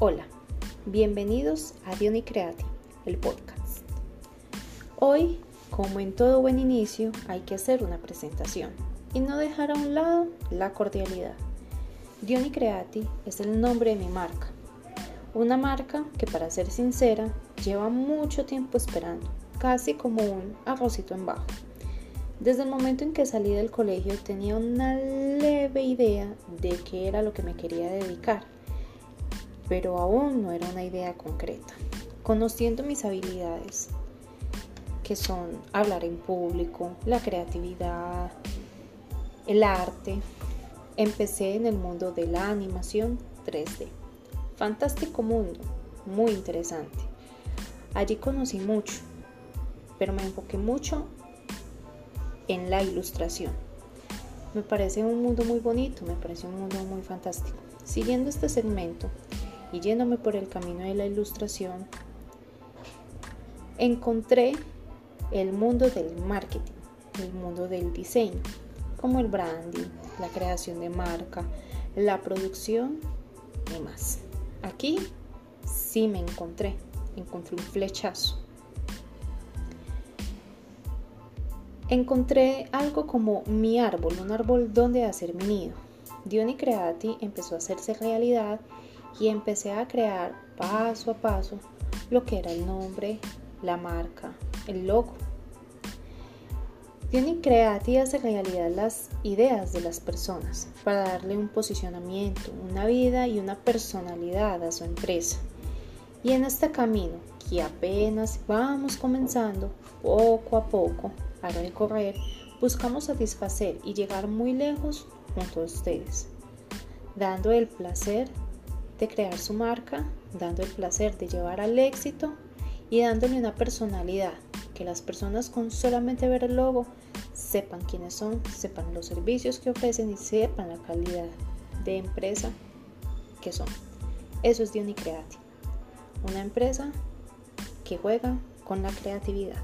Hola, bienvenidos a Diony Creati, el podcast. Hoy, como en todo buen inicio, hay que hacer una presentación y no dejar a un lado la cordialidad. Diony Creati es el nombre de mi marca, una marca que para ser sincera lleva mucho tiempo esperando, casi como un arrocito en bajo. Desde el momento en que salí del colegio tenía una leve idea de qué era lo que me quería dedicar, pero aún no era una idea concreta. Conociendo mis habilidades, que son hablar en público, la creatividad, el arte, empecé en el mundo de la animación 3D. Fantástico mundo, muy interesante. Allí conocí mucho, pero me enfoqué mucho en la ilustración. Me parece un mundo muy bonito, me parece un mundo muy fantástico. Siguiendo este segmento y yéndome por el camino de la ilustración, encontré el mundo del marketing, el mundo del diseño, como el branding, la creación de marca, la producción y más. Aquí sí me encontré, encontré un flechazo. Encontré algo como mi árbol, un árbol donde hacer mi nido. Diony Creati empezó a hacerse realidad y empecé a crear paso a paso lo que era el nombre, la marca, el logo. Diony Creati hace realidad las ideas de las personas para darle un posicionamiento, una vida y una personalidad a su empresa. Y en este camino, que apenas vamos comenzando, poco a poco, a recorrer, buscamos satisfacer y llegar muy lejos junto a ustedes, dando el placer de crear su marca, dando el placer de llevar al éxito y dándole una personalidad que las personas con solamente ver el logo sepan quiénes son, sepan los servicios que ofrecen y sepan la calidad de empresa que son. Eso es Diony Creati, una empresa que juega con la creatividad.